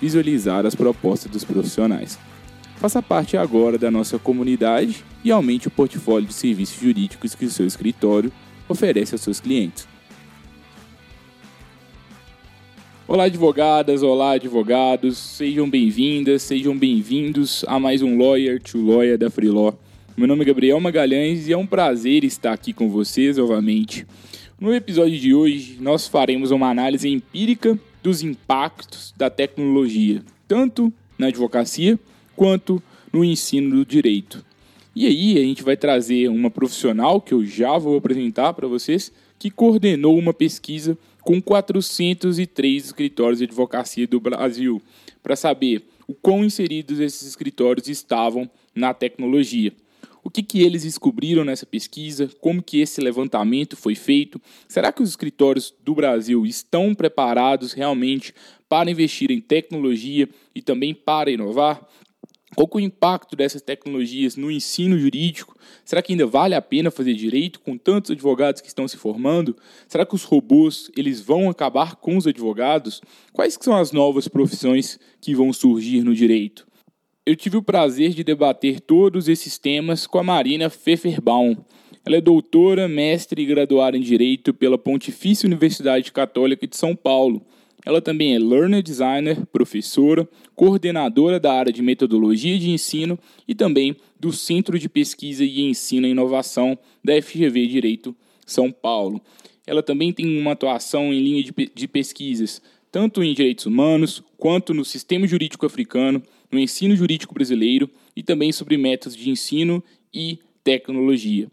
visualizar as propostas dos profissionais. Faça parte agora da nossa comunidade e aumente o portfólio de serviços jurídicos que o seu escritório oferece aos seus clientes. Olá, advogadas, olá, advogados, sejam bem-vindas, sejam bem-vindos a mais um Lawyer to Lawyer da Freeló. Meu nome é Gabriel Magalhães e é um prazer estar aqui com vocês novamente. No episódio de hoje, nós faremos uma análise empírica dos impactos da tecnologia, tanto na advocacia quanto no ensino do direito. E aí a gente vai trazer uma profissional que eu já vou apresentar para vocês, que coordenou uma pesquisa com 403 escritórios de advocacia do Brasil, para saber o quão inseridos esses escritórios estavam na tecnologia o que, que eles descobriram nessa pesquisa, como que esse levantamento foi feito, será que os escritórios do Brasil estão preparados realmente para investir em tecnologia e também para inovar? Qual é o impacto dessas tecnologias no ensino jurídico? Será que ainda vale a pena fazer direito com tantos advogados que estão se formando? Será que os robôs eles vão acabar com os advogados? Quais são as novas profissões que vão surgir no direito? Eu tive o prazer de debater todos esses temas com a Marina Pfefferbaum. Ela é doutora, mestre e graduada em Direito pela Pontifícia Universidade Católica de São Paulo. Ela também é learner designer, professora, coordenadora da área de metodologia de ensino e também do Centro de Pesquisa e Ensino e Inovação da FGV Direito São Paulo. Ela também tem uma atuação em linha de pesquisas, tanto em direitos humanos quanto no sistema jurídico africano, no ensino jurídico brasileiro e também sobre métodos de ensino e tecnologia.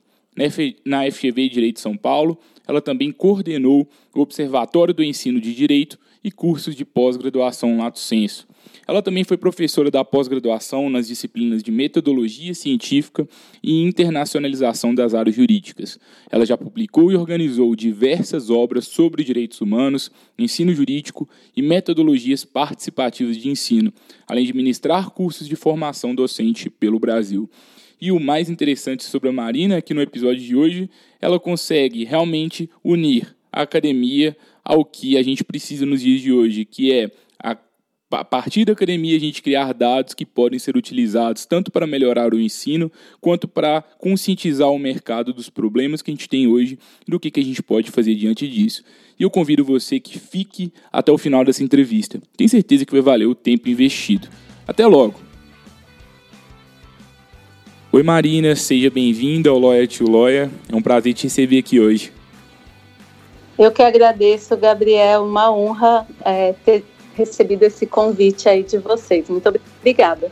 Na FGV Direito São Paulo, ela também coordenou o Observatório do Ensino de Direito e cursos de pós-graduação Lato Senso. Ela também foi professora da pós-graduação nas disciplinas de metodologia científica e internacionalização das áreas jurídicas. Ela já publicou e organizou diversas obras sobre direitos humanos, ensino jurídico e metodologias participativas de ensino, além de ministrar cursos de formação docente pelo Brasil. E o mais interessante sobre a Marina é que no episódio de hoje ela consegue realmente unir a academia ao que a gente precisa nos dias de hoje, que é a partir da academia, a gente criar dados que podem ser utilizados tanto para melhorar o ensino, quanto para conscientizar o mercado dos problemas que a gente tem hoje e do que, a gente pode fazer diante disso. E eu convido você que fique até o final dessa entrevista. Tenho certeza que vai valer o tempo investido. Até logo! Oi Marina, seja bem-vinda ao Lawyer to Lawyer. É um prazer te receber aqui hoje. Eu que agradeço, Gabriel. Uma honra é, ter recebido esse convite aí de vocês. Muito obrigada.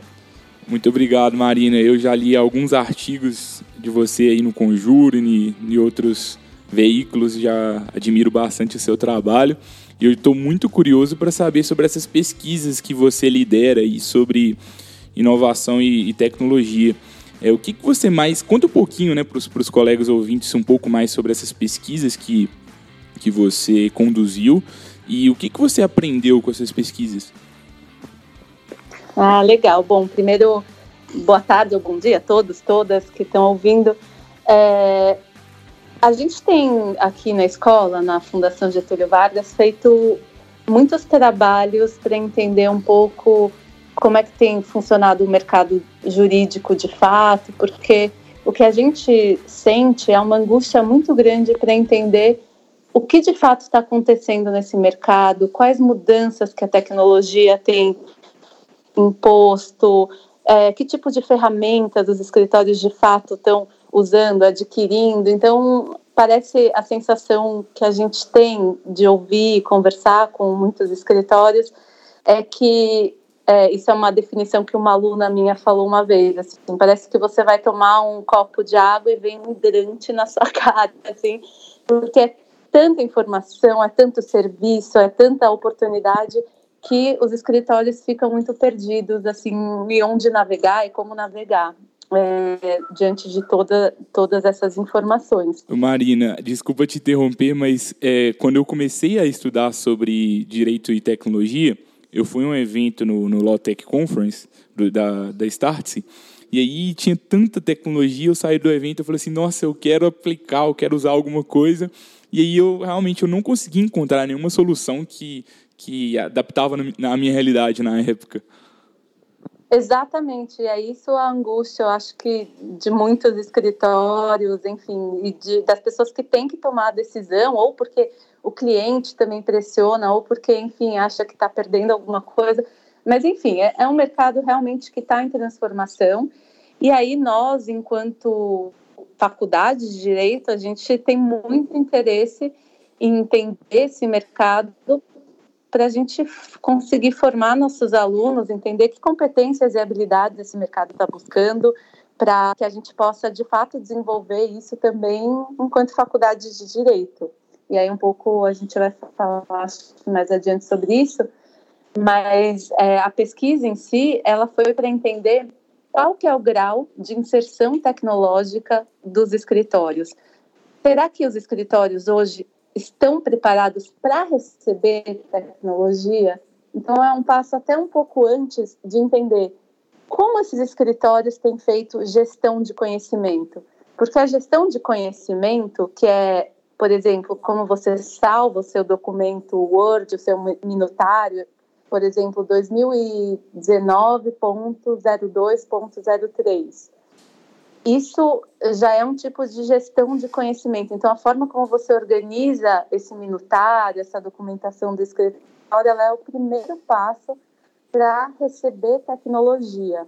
Muito obrigado, Marina. Eu já li alguns artigos de você aí no Conjuro e em outros veículos, já admiro bastante o seu trabalho. E eu estou muito curioso para saber sobre essas pesquisas que você lidera e sobre inovação e, e tecnologia. É, o que, que você mais. Conta um pouquinho né, para os colegas ouvintes um pouco mais sobre essas pesquisas que, que você conduziu e o que, que você aprendeu com essas pesquisas? Ah, legal. Bom, primeiro, boa tarde ou bom dia a todos, todas que estão ouvindo. É, a gente tem aqui na escola, na Fundação Getúlio Vargas, feito muitos trabalhos para entender um pouco como é que tem funcionado o mercado jurídico de fato, porque o que a gente sente é uma angústia muito grande para entender o que de fato está acontecendo nesse mercado, quais mudanças que a tecnologia tem imposto, é, que tipo de ferramentas os escritórios de fato estão usando, adquirindo. Então, parece a sensação que a gente tem de ouvir, conversar com muitos escritórios, é que é, isso é uma definição que uma aluna minha falou uma vez, assim, parece que você vai tomar um copo de água e vem um hidrante na sua cara, assim, porque é tanta informação, é tanto serviço, é tanta oportunidade que os escritórios ficam muito perdidos, assim, em onde navegar e como navegar. É, diante de toda, todas essas informações. Marina, desculpa te interromper, mas é, quando eu comecei a estudar sobre direito e tecnologia, eu fui a um evento no, no Lawtech Conference do, da, da Startse, e aí tinha tanta tecnologia, eu saí do evento e falei assim, nossa, eu quero aplicar, eu quero usar alguma coisa. E aí eu realmente eu não consegui encontrar nenhuma solução que, que adaptava na minha realidade na época. Exatamente, é isso a angústia, eu acho que de muitos escritórios, enfim, e de, das pessoas que têm que tomar a decisão, ou porque o cliente também pressiona, ou porque, enfim, acha que está perdendo alguma coisa. Mas, enfim, é, é um mercado realmente que está em transformação. E aí, nós, enquanto faculdade de direito, a gente tem muito interesse em entender esse mercado para a gente conseguir formar nossos alunos, entender que competências e habilidades esse mercado está buscando, para que a gente possa, de fato, desenvolver isso também enquanto faculdade de direito. E aí um pouco a gente vai falar mais adiante sobre isso, mas é, a pesquisa em si, ela foi para entender qual que é o grau de inserção tecnológica dos escritórios. Será que os escritórios hoje estão preparados para receber tecnologia? Então é um passo até um pouco antes de entender como esses escritórios têm feito gestão de conhecimento. Porque a gestão de conhecimento, que é por exemplo, como você salva o seu documento Word, o seu minutário, por exemplo, 2019.02.03. Isso já é um tipo de gestão de conhecimento. Então, a forma como você organiza esse minutário, essa documentação do escritório, ela é o primeiro passo para receber tecnologia.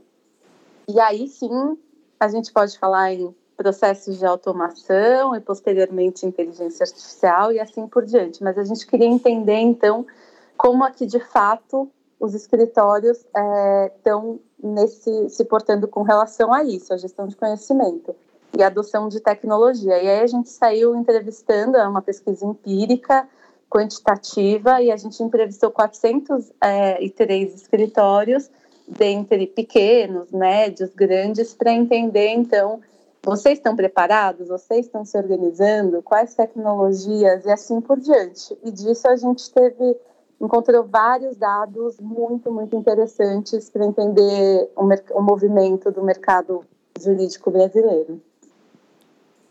E aí sim, a gente pode falar em processos de automação e posteriormente inteligência artificial e assim por diante. Mas a gente queria entender então como aqui de fato os escritórios estão é, nesse se portando com relação a isso, a gestão de conhecimento e a adoção de tecnologia. E aí a gente saiu entrevistando, é uma pesquisa empírica, quantitativa, e a gente entrevistou 403 é, escritórios, dentre pequenos, médios, grandes, para entender então vocês estão preparados? Vocês estão se organizando? Quais tecnologias e assim por diante? E disso a gente teve encontrou vários dados muito muito interessantes para entender o, o movimento do mercado jurídico brasileiro.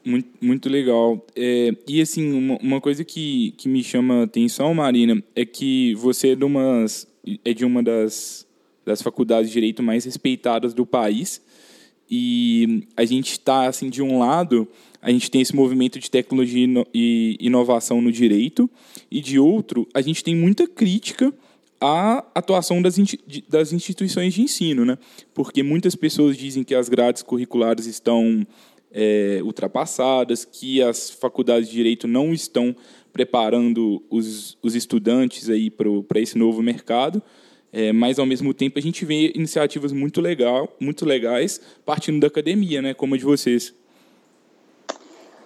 Muito, muito legal. É, e assim, uma, uma, coisa que, que me chama atenção, Marina, é que você é de, umas, é de uma das, das faculdades de direito mais respeitadas do país. E a gente está, assim, de um lado, a gente tem esse movimento de tecnologia e inovação no direito, e de outro, a gente tem muita crítica à atuação das, das instituições de ensino, né? Porque muitas pessoas dizem que as grades curriculares estão é, ultrapassadas, que as faculdades de direito não estão preparando os, os estudantes para esse novo mercado. É, mas, ao mesmo tempo, a gente vê iniciativas muito, legal, muito legais partindo da academia, né, como a de vocês.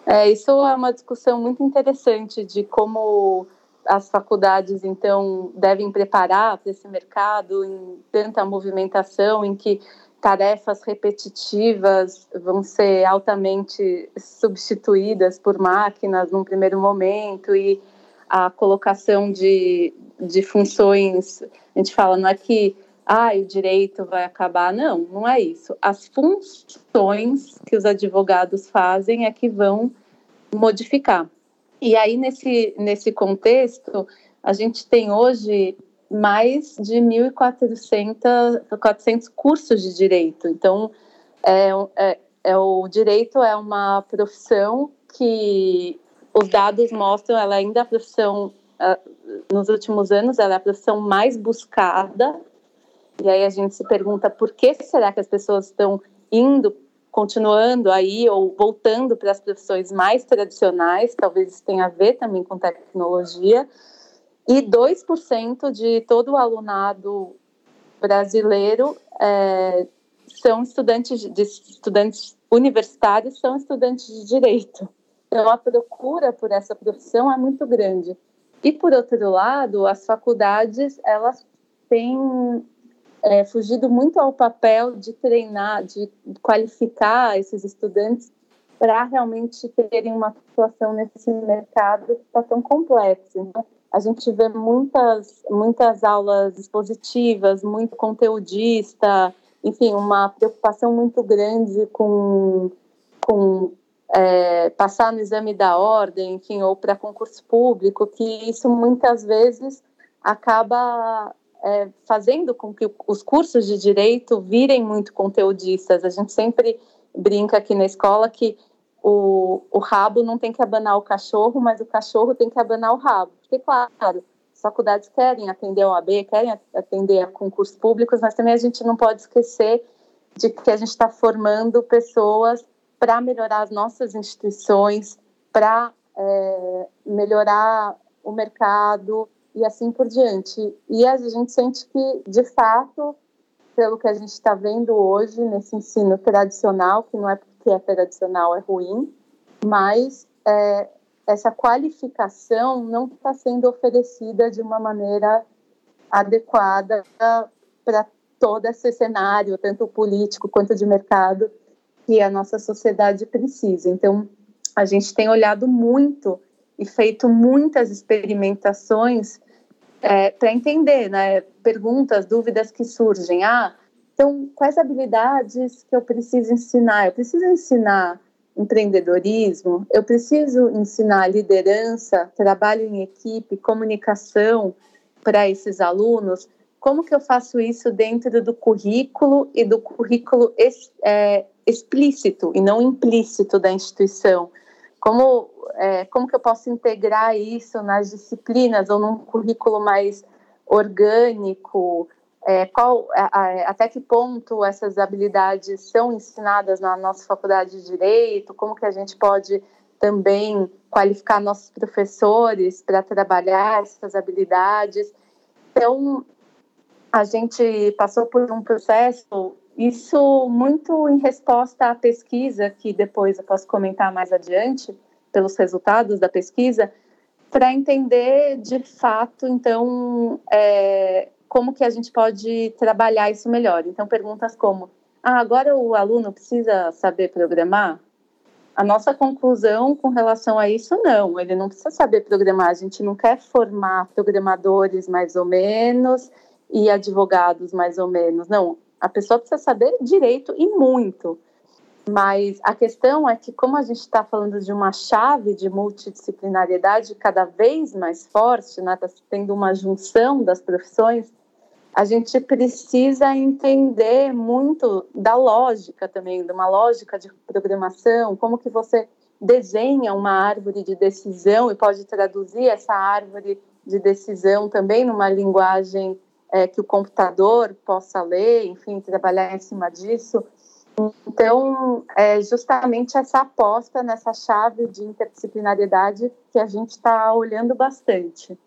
É, isso é uma discussão muito interessante de como as faculdades, então, devem preparar para esse mercado em tanta movimentação, em que tarefas repetitivas vão ser altamente substituídas por máquinas num primeiro momento e a colocação de, de funções a gente fala, não é que ah, o direito vai acabar. Não, não é isso. As funções que os advogados fazem é que vão modificar. E aí, nesse, nesse contexto, a gente tem hoje mais de 1.400 cursos de direito. Então, é, é, é, o direito é uma profissão que os dados mostram, ela ainda é a profissão nos últimos anos, ela é a profissão mais buscada E aí a gente se pergunta por que será que as pessoas estão indo, continuando aí ou voltando para as profissões mais tradicionais, talvez isso tenha a ver também com tecnologia. E 2% de todo o alunado brasileiro é, são estudantes de estudantes universitários são estudantes de direito. Então a procura por essa profissão é muito grande. E por outro lado, as faculdades elas têm é, fugido muito ao papel de treinar, de qualificar esses estudantes para realmente terem uma atuação nesse mercado que está tão complexo. Então, a gente vê muitas, muitas aulas expositivas, muito conteudista, enfim, uma preocupação muito grande com, com é, passar no exame da ordem, enfim, ou para concurso público, que isso muitas vezes acaba é, fazendo com que os cursos de direito virem muito conteudistas. A gente sempre brinca aqui na escola que o, o rabo não tem que abanar o cachorro, mas o cachorro tem que abanar o rabo. Porque, claro, as faculdades querem atender a OAB, querem atender a concursos públicos, mas também a gente não pode esquecer de que a gente está formando pessoas para melhorar as nossas instituições, para é, melhorar o mercado e assim por diante. E a gente sente que, de fato, pelo que a gente está vendo hoje nesse ensino tradicional, que não é porque é tradicional é ruim, mas é, essa qualificação não está sendo oferecida de uma maneira adequada para todo esse cenário, tanto político quanto de mercado, que a nossa sociedade precisa. Então, a gente tem olhado muito e feito muitas experimentações é, para entender, né? Perguntas, dúvidas que surgem. Ah, então, quais habilidades que eu preciso ensinar? Eu preciso ensinar empreendedorismo, eu preciso ensinar liderança, trabalho em equipe, comunicação para esses alunos. Como que eu faço isso dentro do currículo e do currículo é, explícito e não implícito da instituição? Como, é, como que eu posso integrar isso nas disciplinas ou num currículo mais orgânico? É, qual, até que ponto essas habilidades são ensinadas na nossa faculdade de direito? Como que a gente pode também qualificar nossos professores para trabalhar essas habilidades? Então, a gente passou por um processo, isso muito em resposta à pesquisa, que depois eu posso comentar mais adiante, pelos resultados da pesquisa, para entender de fato, então, é, como que a gente pode trabalhar isso melhor. Então, perguntas como: ah, agora o aluno precisa saber programar? A nossa conclusão com relação a isso, não, ele não precisa saber programar. A gente não quer formar programadores mais ou menos e advogados mais ou menos. Não, a pessoa precisa saber direito e muito. Mas a questão é que, como a gente está falando de uma chave de multidisciplinariedade cada vez mais forte, né, tá tendo uma junção das profissões, a gente precisa entender muito da lógica também, de uma lógica de programação, como que você desenha uma árvore de decisão e pode traduzir essa árvore de decisão também numa linguagem é, que o computador possa ler, enfim, trabalhar em cima disso. Então, é justamente essa aposta nessa chave de interdisciplinariedade que a gente está olhando bastante.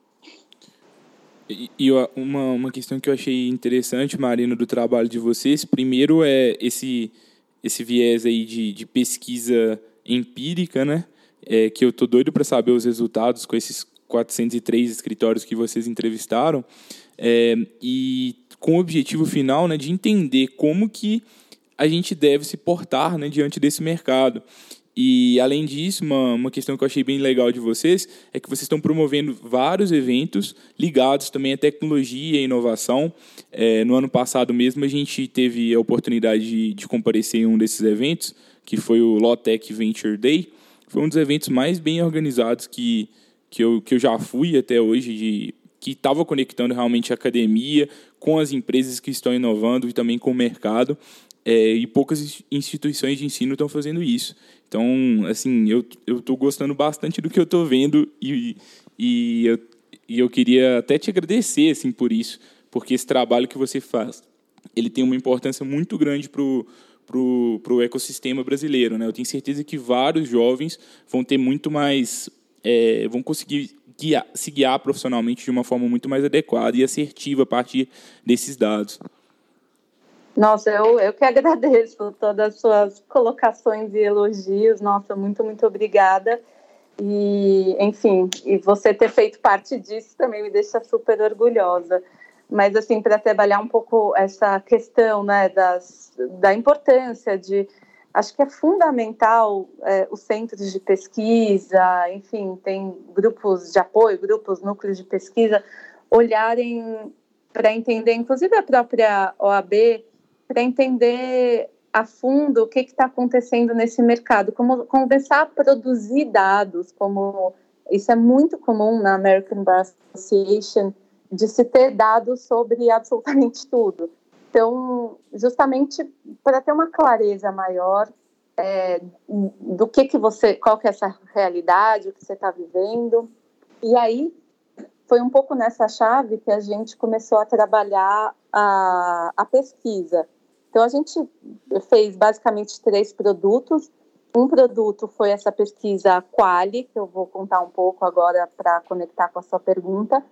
E, uma, uma questão que eu achei interessante, Marina, do trabalho de vocês, primeiro é esse, esse viés aí de, de pesquisa empírica, né? É, que eu tô doido para saber os resultados com esses 403 escritórios que vocês entrevistaram, é, e com o objetivo final né, de entender como que a gente deve se portar né, diante desse mercado. E, além disso, uma, uma questão que eu achei bem legal de vocês é que vocês estão promovendo vários eventos ligados também à tecnologia e inovação. É, no ano passado mesmo, a gente teve a oportunidade de, de comparecer em um desses eventos, que foi o Lotec Venture Day. Foi um dos eventos mais bem organizados que, que, eu, que eu já fui até hoje, de, que estava conectando realmente a academia com as empresas que estão inovando e também com o mercado. É, e poucas instituições de ensino estão fazendo isso. Então, assim, eu estou gostando bastante do que eu estou vendo e, e, eu, e eu queria até te agradecer assim por isso, porque esse trabalho que você faz ele tem uma importância muito grande para o pro, pro ecossistema brasileiro. Né? Eu tenho certeza que vários jovens vão ter muito mais. É, vão conseguir guiar, se guiar profissionalmente de uma forma muito mais adequada e assertiva a partir desses dados. Nossa, eu, eu que agradeço todas as suas colocações e elogios. Nossa, muito, muito obrigada. E, enfim, e você ter feito parte disso também me deixa super orgulhosa. Mas, assim, para trabalhar um pouco essa questão né, das, da importância de. Acho que é fundamental é, os centros de pesquisa, enfim, tem grupos de apoio, grupos, núcleos de pesquisa, olharem para entender, inclusive a própria OAB, para entender a fundo o que está acontecendo nesse mercado, como começar a produzir dados, como isso é muito comum na American Bar Association, de se ter dados sobre absolutamente tudo. Então, justamente para ter uma clareza maior é, do que que você, qual que é essa realidade, o que você está vivendo. E aí foi um pouco nessa chave que a gente começou a trabalhar a, a pesquisa. Então, a gente fez basicamente três produtos. Um produto foi essa pesquisa Quali, que eu vou contar um pouco agora para conectar com a sua pergunta,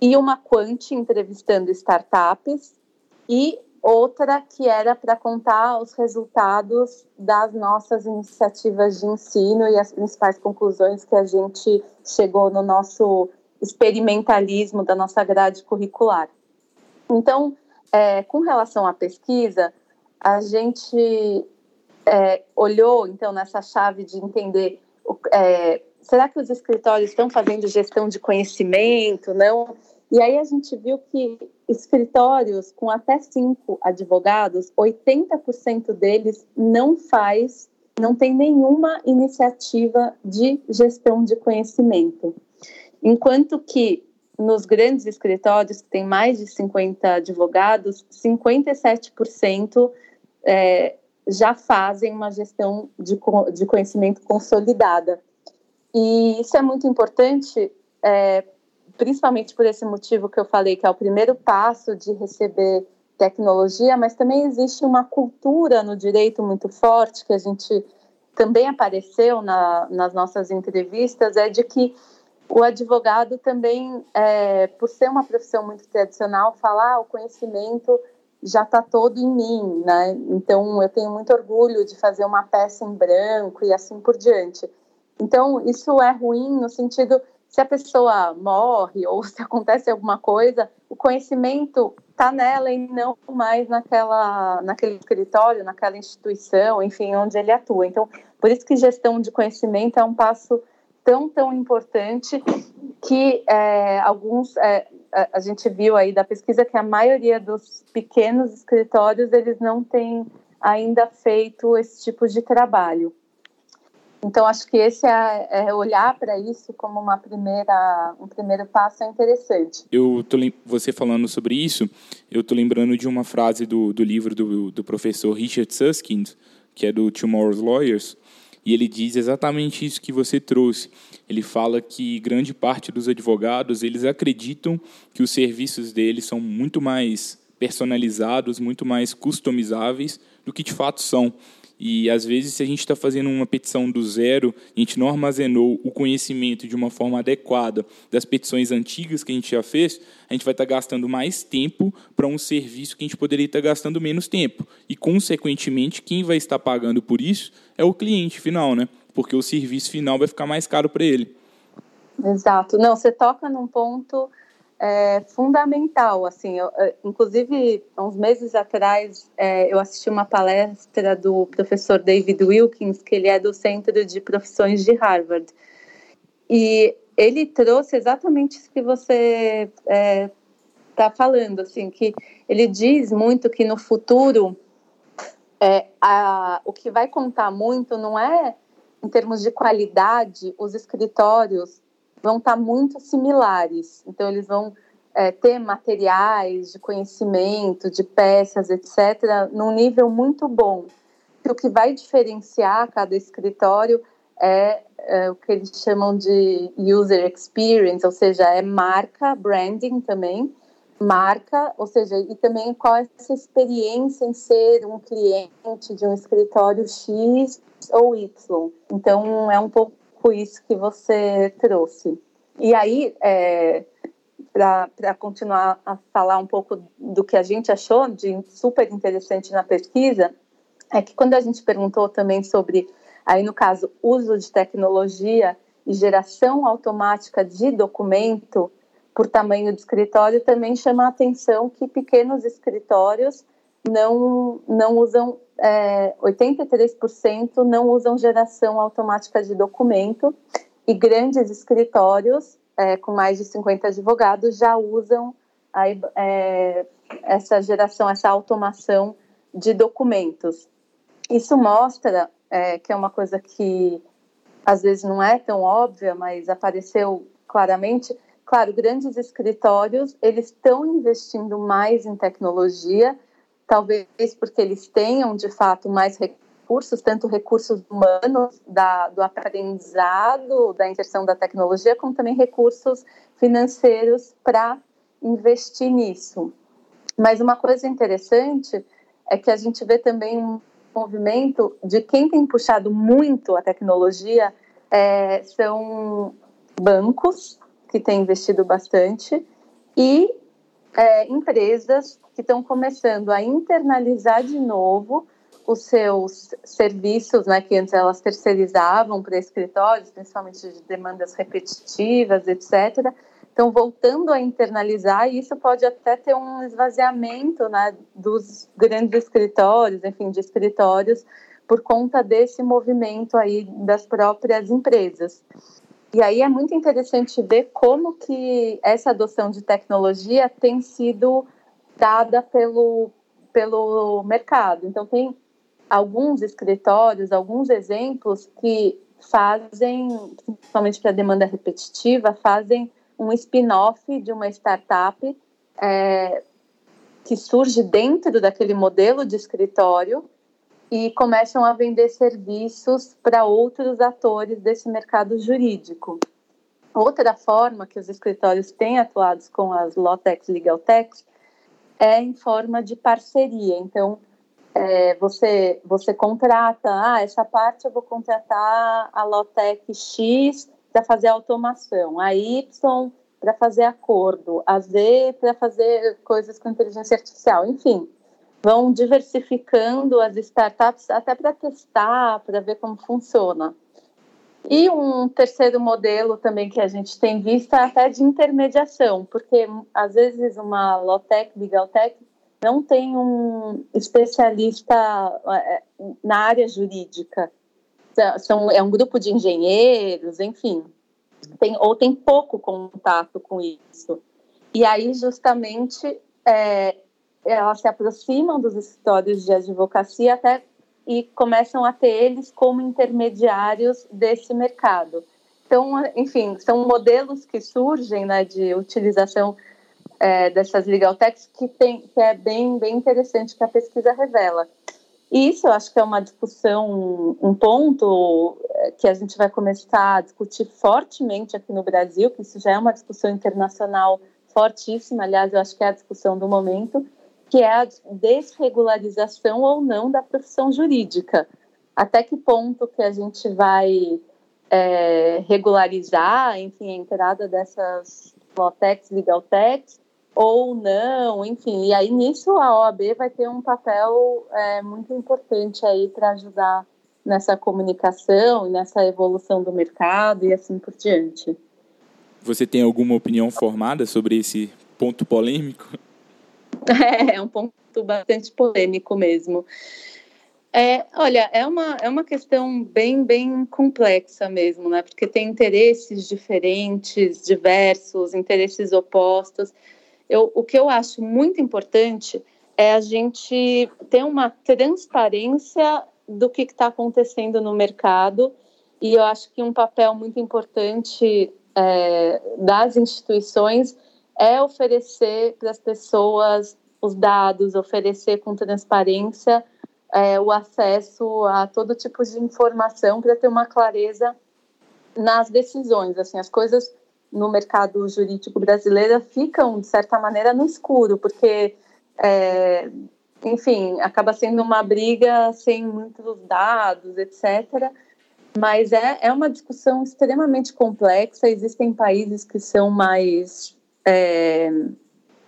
e uma Quant entrevistando startups, e outra que era para contar os resultados das nossas iniciativas de ensino e as principais conclusões que a gente chegou no nosso experimentalismo da nossa grade curricular. Então, é, com relação à pesquisa, a gente é, olhou, então, nessa chave de entender é, será que os escritórios estão fazendo gestão de conhecimento, não? E aí a gente viu que escritórios com até cinco advogados, 80% deles não faz, não tem nenhuma iniciativa de gestão de conhecimento. Enquanto que nos grandes escritórios, que tem mais de 50 advogados, 57% é, já fazem uma gestão de, de conhecimento consolidada. E isso é muito importante, é, principalmente por esse motivo que eu falei, que é o primeiro passo de receber tecnologia, mas também existe uma cultura no direito muito forte, que a gente também apareceu na, nas nossas entrevistas, é de que o advogado também, é, por ser uma profissão muito tradicional, falar ah, o conhecimento já está todo em mim, né? Então eu tenho muito orgulho de fazer uma peça em branco e assim por diante. Então isso é ruim no sentido se a pessoa morre ou se acontece alguma coisa, o conhecimento está nela e não mais naquela, naquele escritório, naquela instituição, enfim, onde ele atua. Então, por isso que gestão de conhecimento é um passo tão, tão importante que é, alguns, é, a gente viu aí da pesquisa que a maioria dos pequenos escritórios, eles não têm ainda feito esse tipo de trabalho. Então, acho que esse é, é olhar para isso como uma primeira, um primeiro passo é interessante. Eu tô você falando sobre isso, eu tô lembrando de uma frase do, do livro do, do professor Richard Susskind, que é do Tomorrow's Lawyers, e ele diz exatamente isso que você trouxe. Ele fala que grande parte dos advogados eles acreditam que os serviços deles são muito mais personalizados, muito mais customizáveis do que de fato são. E às vezes, se a gente está fazendo uma petição do zero, a gente não armazenou o conhecimento de uma forma adequada das petições antigas que a gente já fez, a gente vai estar tá gastando mais tempo para um serviço que a gente poderia estar tá gastando menos tempo. E, consequentemente, quem vai estar pagando por isso é o cliente final, né? Porque o serviço final vai ficar mais caro para ele. Exato. Não, você toca num ponto é, fundamental. Assim, eu, é, inclusive, uns meses atrás, é, eu assisti uma palestra do professor David Wilkins, que ele é do Centro de Profissões de Harvard. E ele trouxe exatamente isso que você está é, tá falando, assim, que ele diz muito que no futuro é, a, o que vai contar muito não é em termos de qualidade, os escritórios vão estar tá muito similares. Então, eles vão é, ter materiais de conhecimento, de peças, etc., num nível muito bom. o que vai diferenciar cada escritório é, é, o que eles chamam de user experience, ou seja, é marca, branding também, marca, ou seja, e também qual é essa experiência em ser um cliente de um escritório X ou Y. Então, é um pouco isso que você trouxe. E aí, é, para continuar a falar um pouco do que a gente achou de super interessante na pesquisa, é que quando a gente perguntou também sobre, aí no caso, uso de tecnologia e geração automática de documento por tamanho de escritório, também chama a atenção que pequenos escritórios não, não usam, é, 83% não usam geração automática de documento e grandes escritórios é, com mais de 50 advogados já usam a, é, essa geração, essa automação de documentos. Isso mostra é, que é uma coisa que às vezes não é tão óbvia, mas apareceu claramente. Claro, grandes escritórios eles estão investindo mais em tecnologia, talvez porque eles tenham de fato mais recursos tanto recursos humanos da, do aprendizado, da inserção da tecnologia, como também recursos financeiros para investir nisso. Mas uma coisa interessante é que a gente vê também um movimento de quem tem puxado muito a tecnologia é, são bancos que têm investido bastante e é, empresas que estão começando a internalizar de novo os seus serviços, né, que antes elas terceirizavam para escritórios, principalmente de demandas repetitivas, etc., estão voltando a internalizar isso pode até ter um esvaziamento né, dos grandes escritórios, enfim, de escritórios, por conta desse movimento aí das próprias empresas. E aí é muito interessante ver como que essa adoção de tecnologia tem sido dada pelo, pelo mercado. Então, tem alguns escritórios, alguns exemplos que fazem, principalmente para demanda repetitiva, fazem um spin-off de uma startup é, que surge dentro daquele modelo de escritório e começam a vender serviços para outros atores desse mercado jurídico. Outra forma que os escritórios têm atuado com as Lawtechs, Legaltechs, é em forma de parceria. Então, é, você, você contrata, ah, essa parte eu vou contratar a Lotec X para fazer automação, a Y para fazer acordo, a Z para fazer coisas com inteligência artificial, enfim, vão diversificando as startups até para testar, para ver como funciona. E um terceiro modelo também que a gente tem visto é até de intermediação, porque às vezes uma Lotec, Legaltech, não tem um especialista é, na área jurídica. São, é um grupo de engenheiros, enfim, tem, ou tem pouco contato com isso. E aí, justamente, é, elas se aproximam dos escritórios de advocacia até e começam a ter eles como intermediários desse mercado. Então, enfim, são modelos que surgem né, de utilização é, dessas legal techs que, tem, que é bem, bem interessante que a pesquisa revela. E isso eu acho que é uma discussão, um ponto é, que a gente vai começar a discutir fortemente aqui no Brasil, que isso já é uma discussão internacional fortíssima, aliás, eu acho que é a discussão do momento, que é a desregularização ou não da profissão jurídica. Até que ponto que a gente vai é, regularizar, enfim, a entrada dessas Lotex, Legaltex, ou não, enfim. E aí nisso a OAB vai ter um papel é, muito importante aí para ajudar nessa comunicação e nessa evolução do mercado e assim por diante. Você tem alguma opinião formada sobre esse ponto polêmico? É, é um ponto bastante polêmico mesmo. É, olha, é uma, é uma questão bem, bem complexa mesmo, né? Porque tem interesses diferentes, diversos, interesses opostos eu, o que eu acho muito importante é a gente ter uma transparência do que está acontecendo no mercado e eu acho que um papel muito importante é, das instituições é oferecer para as pessoas os dados, oferecer com transparência é, o acesso a todo tipo de informação para ter uma clareza nas decisões. Assim, as coisas no mercado jurídico brasileiro ficam, de certa maneira, no escuro, porque, é, enfim, acaba sendo uma briga sem muitos dados, etc. Mas é, é uma discussão extremamente complexa. Existem países que são mais. É,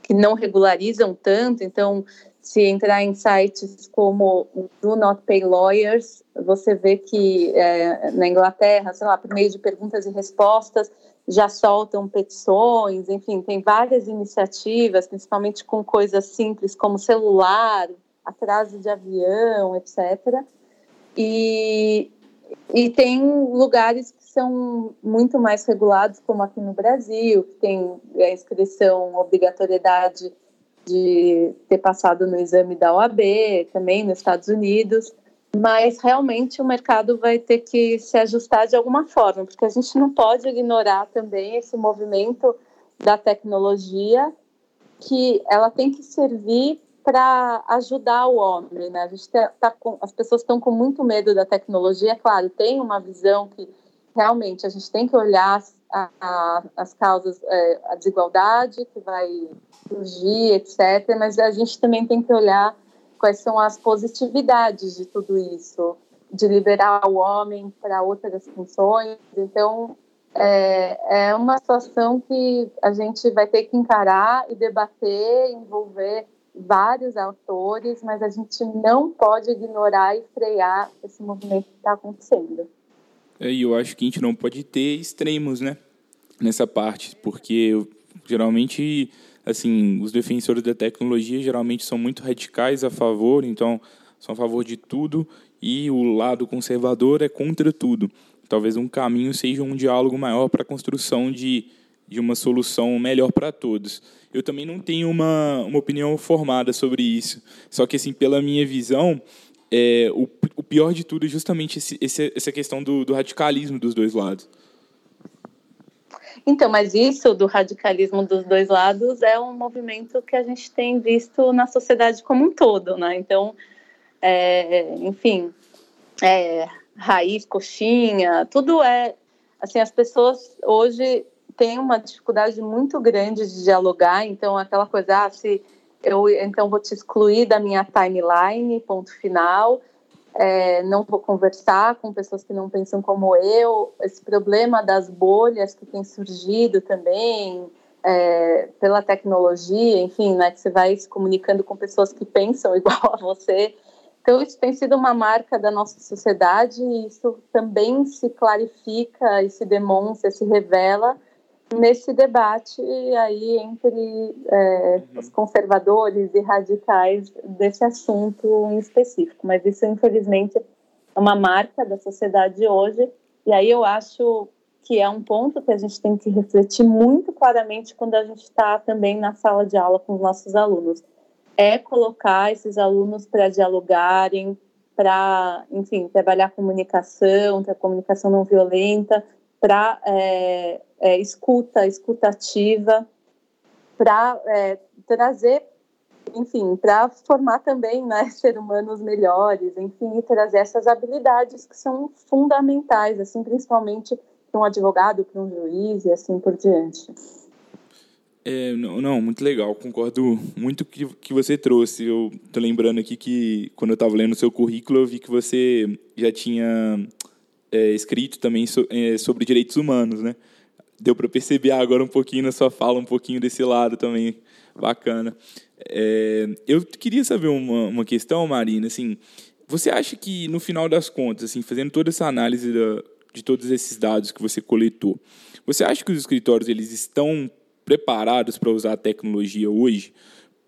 que não regularizam tanto, então se entrar em sites como Do Not Pay Lawyers, você vê que é, na Inglaterra, sei lá, por meio de perguntas e respostas, já soltam petições, enfim, tem várias iniciativas, principalmente com coisas simples como celular, atraso de avião, etc. E, e tem lugares são muito mais regulados, como aqui no Brasil, que tem a inscrição, obrigatoriedade de ter passado no exame da OAB, também nos Estados Unidos, mas realmente o mercado vai ter que se ajustar de alguma forma, porque a gente não pode ignorar também esse movimento da tecnologia que ela tem que servir para ajudar o homem, né? A gente tá, tá com, as pessoas estão com muito medo da tecnologia, claro, tem uma visão que realmente a gente tem que olhar a, a, as causas, é, a desigualdade que vai surgir, etc. Mas a gente também tem que olhar quais são as positividades de tudo isso, de liberar o homem para outras funções. Então, é, é uma situação que a gente vai ter que encarar e debater, envolver vários autores, mas a gente não pode ignorar e frear esse movimento que está acontecendo. É, e eu acho que a gente não pode ter extremos, né? Nessa parte, porque geralmente, assim, os defensores da tecnologia geralmente são muito radicais a favor, então são a favor de tudo, e o lado conservador é contra tudo. Talvez um caminho seja um diálogo maior para a construção de, de uma solução melhor para todos. Eu também não tenho uma, uma opinião formada sobre isso, só que, assim, pela minha visão, é, o, o, pior de tudo é justamente esse, esse, essa questão do, do, radicalismo dos dois lados. Então, mas isso do radicalismo dos dois lados é um movimento que a gente tem visto na sociedade como um todo, né? Então, é, enfim, é, raiz, coxinha, tudo é assim. As pessoas hoje têm uma dificuldade muito grande de dialogar. Então, aquela coisa, ah, se eu então vou te excluir da minha timeline, ponto final. É, não vou conversar com pessoas que não pensam como eu. Esse problema das bolhas que tem surgido também é, pela tecnologia, enfim, né, que você vai se comunicando com pessoas que pensam igual a você. Então, isso tem sido uma marca da nossa sociedade e isso também se clarifica e se demonstra, se revela nesse debate aí entre é, uhum. os conservadores e radicais desse assunto em específico. Mas isso, infelizmente, é uma marca da sociedade hoje. E aí eu acho que é um ponto que a gente tem que refletir muito claramente quando a gente está também na sala de aula com os nossos alunos. É colocar esses alunos para dialogarem, para, enfim, trabalhar comunicação, a comunicação não violenta, para é, é, escuta, escutativa, para é, trazer, enfim, para formar também né, ser humanos melhores, enfim, e trazer essas habilidades que são fundamentais, assim, principalmente para um advogado, para um juiz e assim por diante. É, não, não, muito legal, concordo muito que, que você trouxe. Eu tô lembrando aqui que quando eu estava lendo o seu currículo, eu vi que você já tinha é, escrito também so, é, sobre direitos humanos, né? Deu para perceber agora um pouquinho na sua fala, um pouquinho desse lado também, bacana. É, eu queria saber uma, uma questão, Marina, assim, você acha que no final das contas, assim, fazendo toda essa análise da, de todos esses dados que você coletou, você acha que os escritórios eles estão preparados para usar a tecnologia hoje?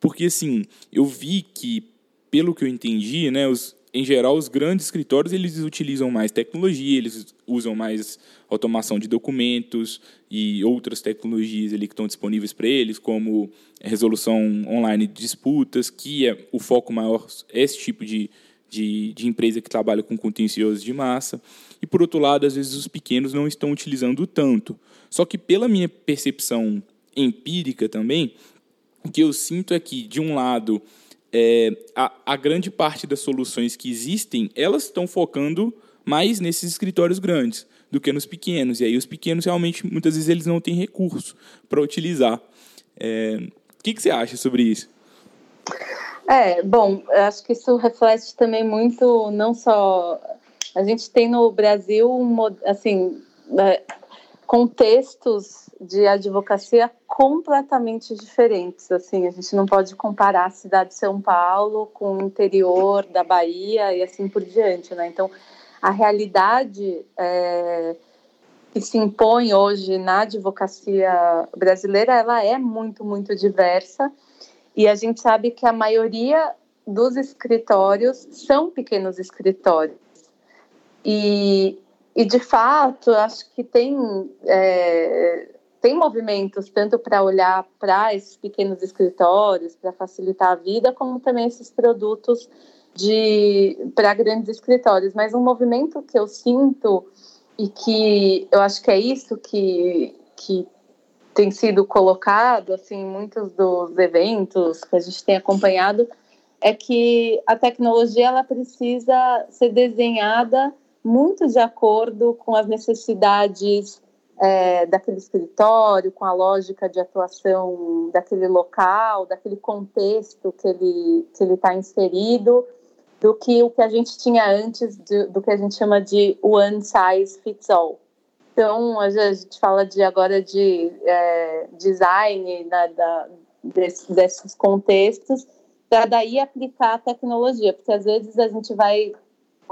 Porque assim, eu vi que, pelo que eu entendi, né, os, em geral, os grandes escritórios eles utilizam mais tecnologia, eles usam mais automação de documentos e outras tecnologias ali que estão disponíveis para eles, como resolução online de disputas, que é o foco maior, esse tipo de, de, de empresa que trabalha com contencioso de massa. E, por outro lado, às vezes os pequenos não estão utilizando tanto. Só que, pela minha percepção empírica também, o que eu sinto é que, de um lado, é, a, a grande parte das soluções que existem, elas estão focando mais nesses escritórios grandes do que nos pequenos. E aí os pequenos realmente muitas vezes eles não têm recurso para utilizar. É, o que, que você acha sobre isso? É, bom, acho que isso reflete também muito, não só. A gente tem no Brasil, assim, é, contextos de advocacia completamente diferentes. Assim, a gente não pode comparar a cidade de São Paulo com o interior da Bahia e assim por diante, né? Então, a realidade é, que se impõe hoje na advocacia brasileira, ela é muito, muito diversa e a gente sabe que a maioria dos escritórios são pequenos escritórios. E, e de fato, acho que tem, é, tem movimentos tanto para olhar para esses pequenos escritórios, para facilitar a vida, como também esses produtos para grandes escritórios. Mas um movimento que eu sinto e que eu acho que é isso que, que tem sido colocado, assim, muitos dos eventos que a gente tem acompanhado, é que a tecnologia ela precisa ser desenhada muito de acordo com as necessidades é, daquele escritório, com a lógica de atuação daquele local, daquele contexto que ele que ele está inserido, do que o que a gente tinha antes de, do que a gente chama de one size fits all. Então, a gente fala de agora de é, design né, da, desse, desses contextos, para daí aplicar a tecnologia, porque às vezes a gente vai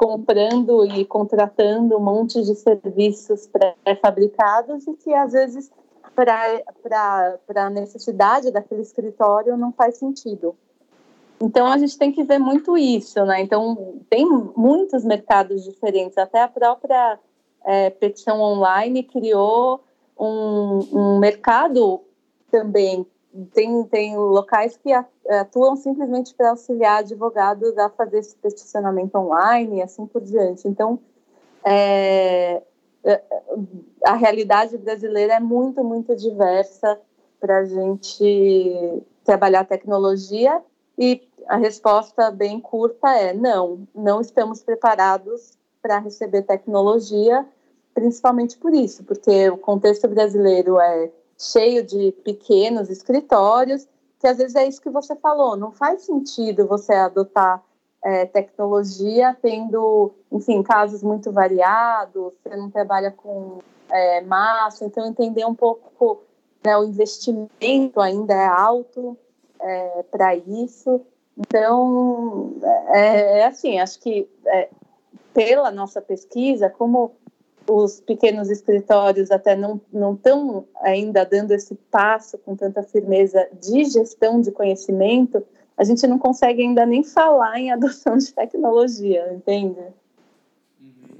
comprando e contratando um monte de serviços pré-fabricados e que às vezes para a necessidade daquele escritório não faz sentido. Então a gente tem que ver muito isso, né? Então tem muitos mercados diferentes, até a própria é, petição online criou um, um mercado também. Tem, tem locais que atuam simplesmente para auxiliar advogados a fazer esse peticionamento online e assim por diante. Então, é, é a realidade brasileira é muito, muito diversa para a gente trabalhar tecnologia e a resposta bem curta é não, não estamos preparados para receber tecnologia, principalmente por isso, porque o contexto brasileiro é cheio de pequenos escritórios, que às vezes é isso que você falou, não faz sentido você adotar é, tecnologia tendo, enfim, casos muito variados, você não trabalha com é, massa, então entender um pouco né, o investimento ainda é alto é, para isso. Então, é, é, assim, acho que é, pela nossa pesquisa, como os pequenos escritórios até não estão ainda dando esse passo com tanta firmeza de gestão de conhecimento, a gente não consegue ainda nem falar em adoção de tecnologia, entende? Uhum.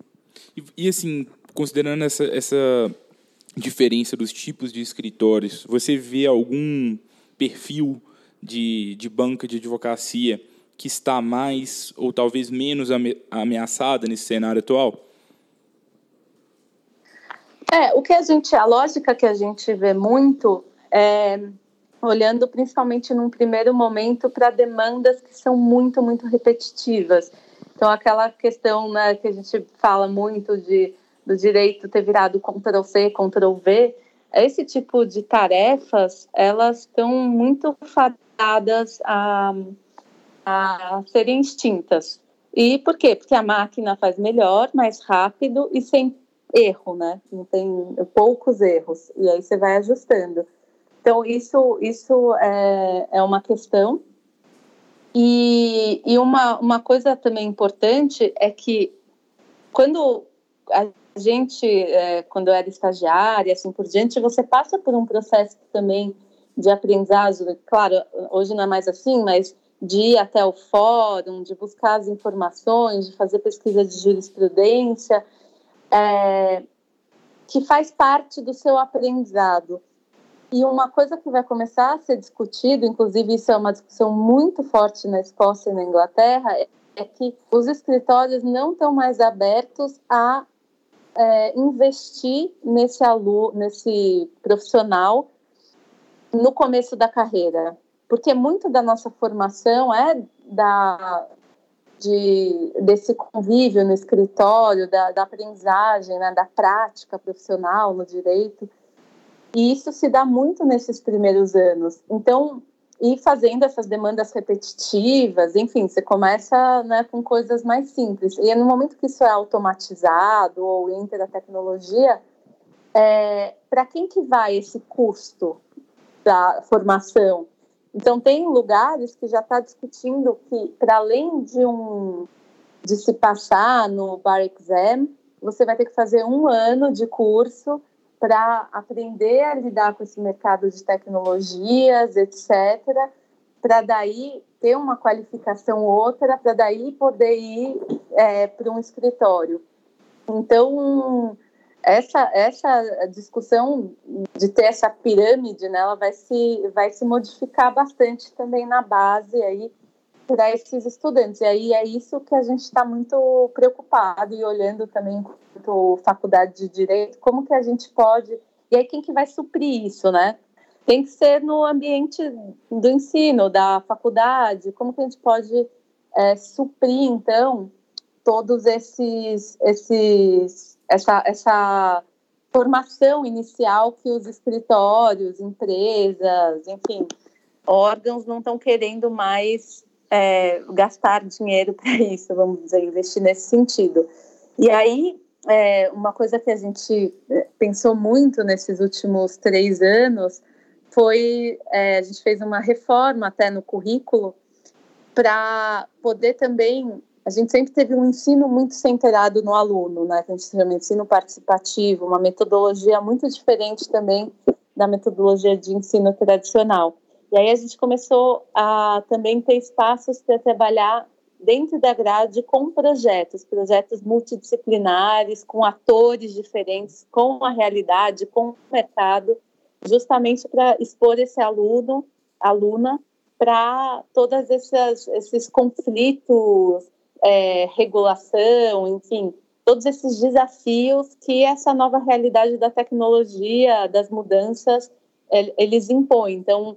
E, e, assim, considerando essa, essa diferença dos tipos de escritórios, você vê algum perfil de, de banca de advocacia que está mais ou talvez menos ameaçada nesse cenário atual? É, o que a gente, a lógica que a gente vê muito é olhando principalmente num primeiro momento para demandas que são muito, muito repetitivas. Então, aquela questão né, que a gente fala muito de do direito ter virado Ctrl C, Ctrl V, esse tipo de tarefas, elas estão muito fadadas a a serem extintas. E por quê? Porque a máquina faz melhor, mais rápido e sem erro, né? Não tem poucos erros. E aí você vai ajustando. Então, isso, isso é, é uma questão. E, e uma, uma coisa também importante é que quando a gente, é, quando eu era estagiária, assim por diante, você passa por um processo também de aprendizagem. Claro, hoje não é mais assim, mas de ir até o fórum, de buscar as informações, de fazer pesquisa de jurisprudência, é, que faz parte do seu aprendizado. E uma coisa que vai começar a ser discutido, inclusive isso é uma discussão muito forte na Escócia e na Inglaterra, é, é que os escritórios não estão mais abertos a é, investir nesse aluno, nesse profissional no começo da carreira porque muito da nossa formação é da de, desse convívio no escritório, da, da aprendizagem, né, da prática profissional no direito. E isso se dá muito nesses primeiros anos. Então, ir fazendo essas demandas repetitivas, enfim, você começa né, com coisas mais simples. E no momento que isso é automatizado ou entra a tecnologia, é, para quem que vai esse custo da formação? Então, tem lugares que já está discutindo que, para além de, um, de se passar no Bar Exam, você vai ter que fazer um ano de curso para aprender a lidar com esse mercado de tecnologias, etc., para daí ter uma qualificação outra, para daí poder ir é, para um escritório. Então, essa, essa discussão de ter essa pirâmide, né, ela vai se, vai se modificar bastante também na base aí para esses estudantes. E aí é isso que a gente está muito preocupado e olhando também enquanto faculdade de direito, como que a gente pode e aí quem que vai suprir isso, né? Tem que ser no ambiente do ensino, da faculdade. Como que a gente pode é, suprir então todos esses esses essa, essa formação inicial que os escritórios, empresas, enfim, órgãos não estão querendo mais é, gastar dinheiro para isso, vamos dizer, investir nesse sentido. E aí, é, uma coisa que a gente é, pensou muito nesses últimos três anos foi é, a gente fez uma reforma até no currículo para poder também a gente sempre teve um ensino muito centrado no aluno, né? Que a gente chama de ensino participativo, uma metodologia muito diferente também da metodologia de ensino tradicional. E aí a gente começou a também ter espaços para trabalhar dentro da grade com projetos, projetos multidisciplinares, com atores diferentes, com a realidade, com o mercado, justamente para expor esse aluno, aluna, para todos esses, esses conflitos é, regulação, enfim, todos esses desafios que essa nova realidade da tecnologia, das mudanças, eles impõem. Então,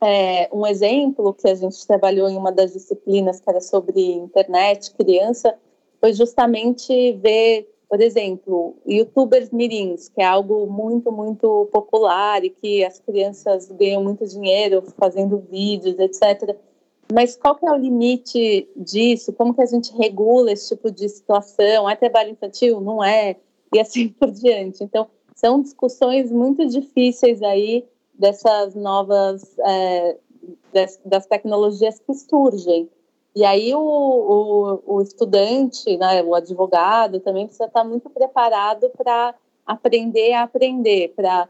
é, um exemplo que a gente trabalhou em uma das disciplinas que era sobre internet, criança, foi justamente ver, por exemplo, youtubers mirins, que é algo muito, muito popular e que as crianças ganham muito dinheiro fazendo vídeos, etc. Mas qual que é o limite disso? Como que a gente regula esse tipo de situação? É trabalho infantil? Não é? E assim por diante. Então, são discussões muito difíceis aí dessas novas, é, das, das, tecnologias que surgem. E aí o, o, o, estudante, né, o advogado também precisa estar muito preparado para aprender a aprender, para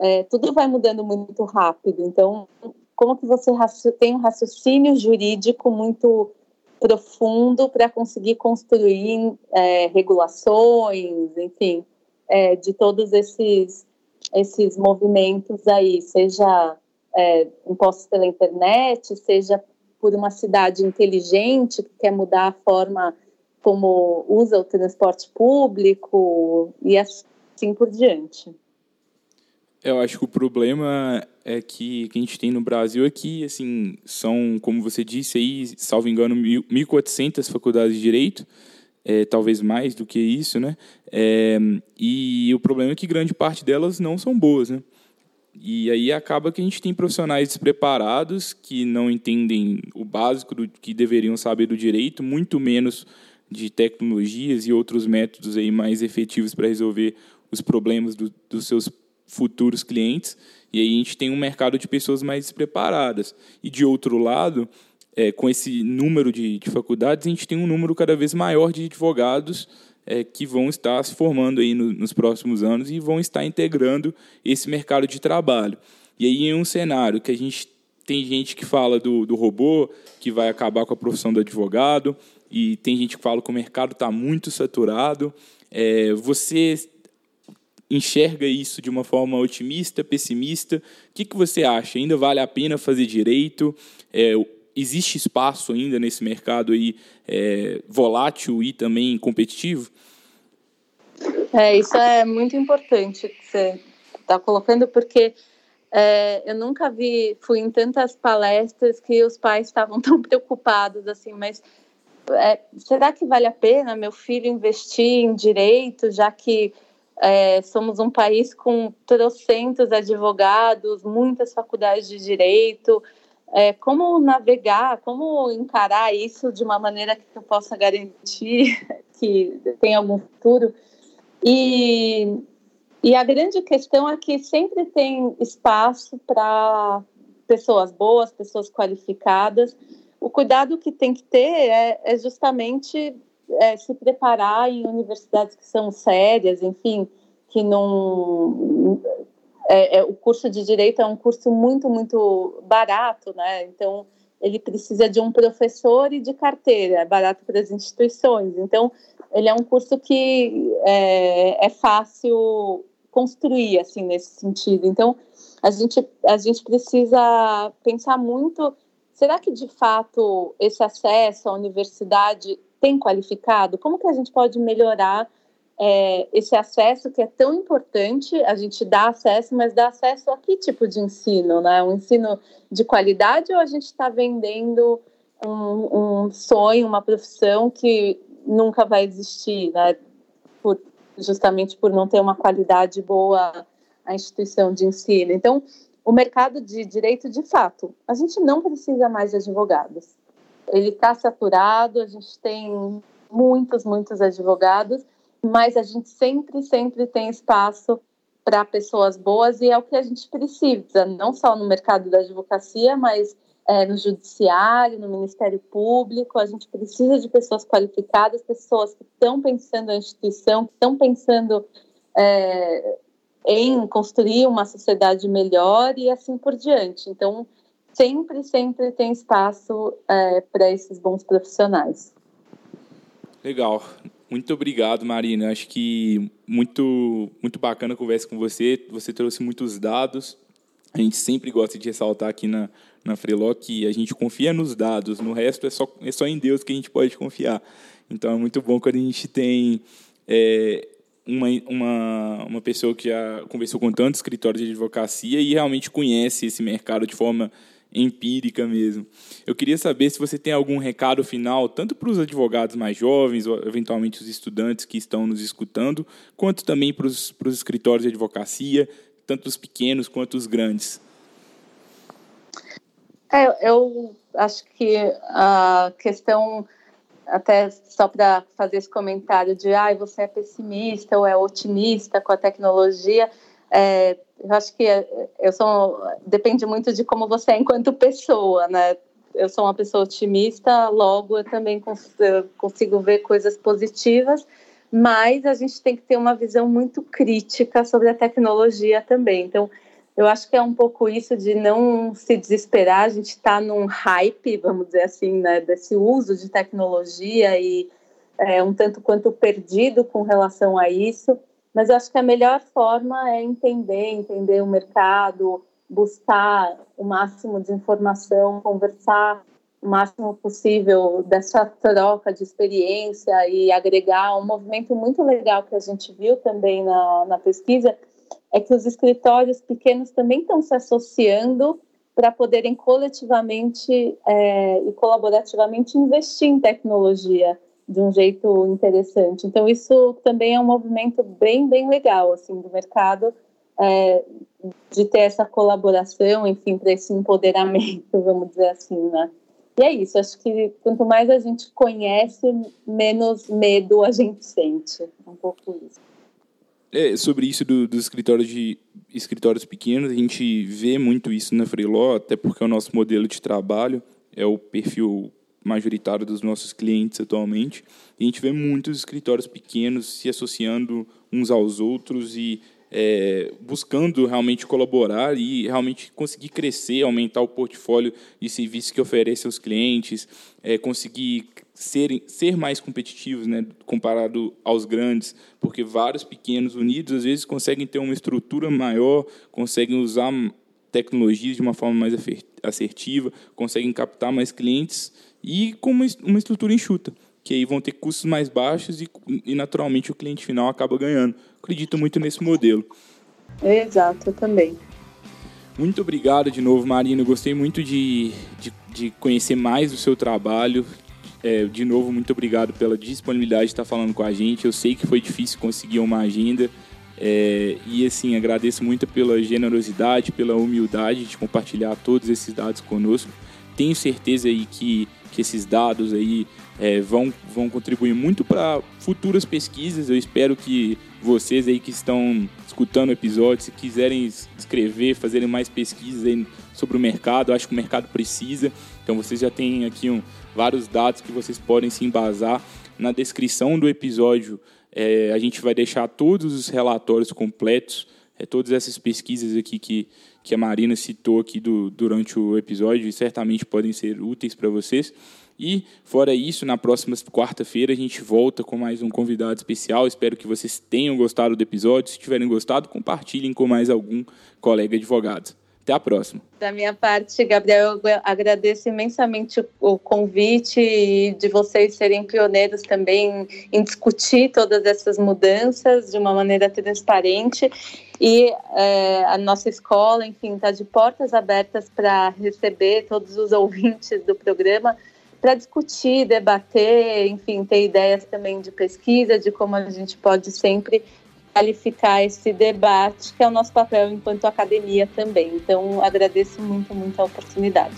é, tudo vai mudando muito rápido. Então, como que você tem um raciocínio jurídico muito profundo para conseguir construir é, regulações, enfim, é, de todos esses esses movimentos aí, seja é, impostos pela internet, seja por uma cidade inteligente que quer mudar a forma como usa o transporte público e assim por diante. Eu acho que o problema é que, que a gente tem no Brasil é assim, são, como você disse aí, salvo engano, 1.400 faculdades de Direito, é, talvez mais do que isso, né? É, e o problema é que grande parte delas não são boas, né? E aí acaba que a gente tem profissionais despreparados que não entendem o básico do que deveriam saber do direito, muito menos de tecnologias e outros métodos aí mais efetivos para resolver os problemas do, dos seus futuros clientes, e aí a gente tem um mercado de pessoas mais despreparadas. E, de outro lado, é, com esse número de, de, faculdades, a gente tem um número cada vez maior de advogados é, que vão estar se formando aí no, nos próximos anos e vão estar integrando esse mercado de trabalho. E aí, em um cenário que a gente tem gente que fala do, do robô, que vai acabar com a profissão do advogado, e tem gente que fala que o mercado está muito saturado. É, você enxerga isso de uma forma otimista, pessimista? O que, que você acha? Ainda vale a pena fazer direito? É, existe espaço ainda nesse mercado aí é, volátil e também competitivo? É, isso é muito importante que você está colocando, porque é, eu nunca vi, fui em tantas palestras que os pais estavam tão preocupados assim, mas é, será que vale a pena meu filho investir em direito, já que é, somos um país com trocentos advogados, muitas faculdades de direito. É, como navegar, como encarar isso de uma maneira que eu possa garantir que tem algum futuro? E, e a grande questão é que sempre tem espaço para pessoas boas, pessoas qualificadas. O cuidado que tem que ter é, é justamente é, se preparar em universidades que são sérias, enfim, que não. É, é, o curso de direito é um curso muito, muito barato, né? Então, ele precisa de um professor e de carteira, é barato para as instituições. Então, ele é um curso que é, é fácil construir, assim, nesse sentido. Então, a gente, a gente precisa pensar muito: será que de fato esse acesso à universidade qualificado? Como que a gente pode melhorar é, esse acesso que é tão importante? A gente dá acesso, mas dá acesso a que tipo de ensino? Né? Um ensino de qualidade ou a gente está vendendo um, um, sonho, uma profissão que nunca vai existir, né? Por, justamente por não ter uma qualidade boa a instituição de ensino. Então, o mercado de direito, de fato, a gente não precisa mais de advogados. Ele está saturado, a gente tem muitos, muitos advogados, mas a gente sempre, sempre tem espaço para pessoas boas e é o que a gente precisa, não só no mercado da advocacia, mas é, no judiciário, no Ministério Público. A gente precisa de pessoas qualificadas, pessoas que estão pensando na instituição, que estão pensando é, em construir uma sociedade melhor e assim por diante. Então, sempre, sempre tem espaço é, para esses bons profissionais. Legal. Muito obrigado, Marina. Acho que muito, muito bacana a conversa com você. Você trouxe muitos dados. A gente sempre gosta de ressaltar aqui na, na Freeló que a gente confia nos dados, no resto é só, é só em Deus que a gente pode confiar. Então é muito bom quando a gente tem é, uma, uma, uma pessoa que já conversou com tantos escritórios de advocacia e realmente conhece esse mercado de forma empírica mesmo. Eu queria saber se você tem algum recado final, tanto para os advogados mais jovens, ou eventualmente os estudantes que estão nos escutando, quanto também para os, para os escritórios de advocacia, tanto os pequenos quanto os grandes. É, eu acho que a questão até só para fazer esse comentário de ah, você é pessimista ou é otimista com a tecnologia, é, eu acho que eu sou depende muito de como você é enquanto pessoa, né? Eu sou uma pessoa otimista, logo eu também consigo ver coisas positivas, mas a gente tem que ter uma visão muito crítica sobre a tecnologia também. Então, eu acho que é um pouco isso de não se desesperar, a gente está num hype, vamos dizer assim, né, desse uso de tecnologia e é, um tanto quanto perdido com relação a isso, mas eu acho que a melhor forma é entender, entender o mercado, buscar o máximo de informação, conversar o máximo possível dessa troca de experiência e agregar. Um movimento muito legal que a gente viu também na, na pesquisa, é que os escritórios pequenos também estão se associando para poderem coletivamente é, e colaborativamente investir em tecnologia de um jeito interessante. Então isso também é um movimento bem bem legal assim do mercado é, de ter essa colaboração, enfim, para esse empoderamento, vamos dizer assim, né? E é isso. Acho que quanto mais a gente conhece, menos medo a gente sente. É um pouco isso. É, sobre isso do, dos escritórios de escritórios pequenos, a gente vê muito isso na Freeló, até porque o nosso modelo de trabalho é o perfil majoritário dos nossos clientes atualmente. a gente vê muitos escritórios pequenos se associando uns aos outros e é, buscando realmente colaborar e realmente conseguir crescer, aumentar o portfólio de serviços que oferece aos clientes, é, conseguir ser, ser mais competitivos né, comparado aos grandes, porque vários pequenos unidos às vezes conseguem ter uma estrutura maior, conseguem usar tecnologias de uma forma mais assertiva, conseguem captar mais clientes e com uma, uma estrutura enxuta que aí vão ter custos mais baixos e, e naturalmente o cliente final acaba ganhando. Acredito muito nesse modelo. Exato, eu também. Muito obrigado de novo, Marina. Gostei muito de, de, de conhecer mais o seu trabalho. é, de novo, muito obrigado pela disponibilidade de estar falando com a gente. Eu sei que foi difícil conseguir uma agenda. É, e assim, agradeço muito pela generosidade, pela humildade de compartilhar todos esses dados conosco. Tenho certeza aí que, que esses dados aí é, vão, vão contribuir muito para futuras pesquisas. Eu espero que vocês aí que estão escutando o episódio, se quiserem escrever, fazerem mais pesquisas aí sobre o mercado, acho que o mercado precisa. Então vocês já têm aqui um, vários dados que vocês podem se embasar. Na descrição do episódio é, a gente vai deixar todos os relatórios completos, é, todas essas pesquisas aqui que, que a Marina citou aqui do, durante o episódio certamente podem ser úteis para vocês. E, fora isso, na próxima quarta-feira a gente volta com mais um convidado especial. Espero que vocês tenham gostado do episódio. Se tiverem gostado, compartilhem com mais algum colega advogado. Até a próxima. Da minha parte, Gabriel, eu agradeço imensamente o convite e de vocês serem pioneiros também em discutir todas essas mudanças de uma maneira transparente. E é, a nossa escola, enfim, está de portas abertas para receber todos os ouvintes do programa para discutir, debater, enfim, ter ideias também de pesquisa, de como a gente pode sempre qualificar esse debate, que é o nosso papel enquanto academia também. Então, agradeço muito, muito a oportunidade.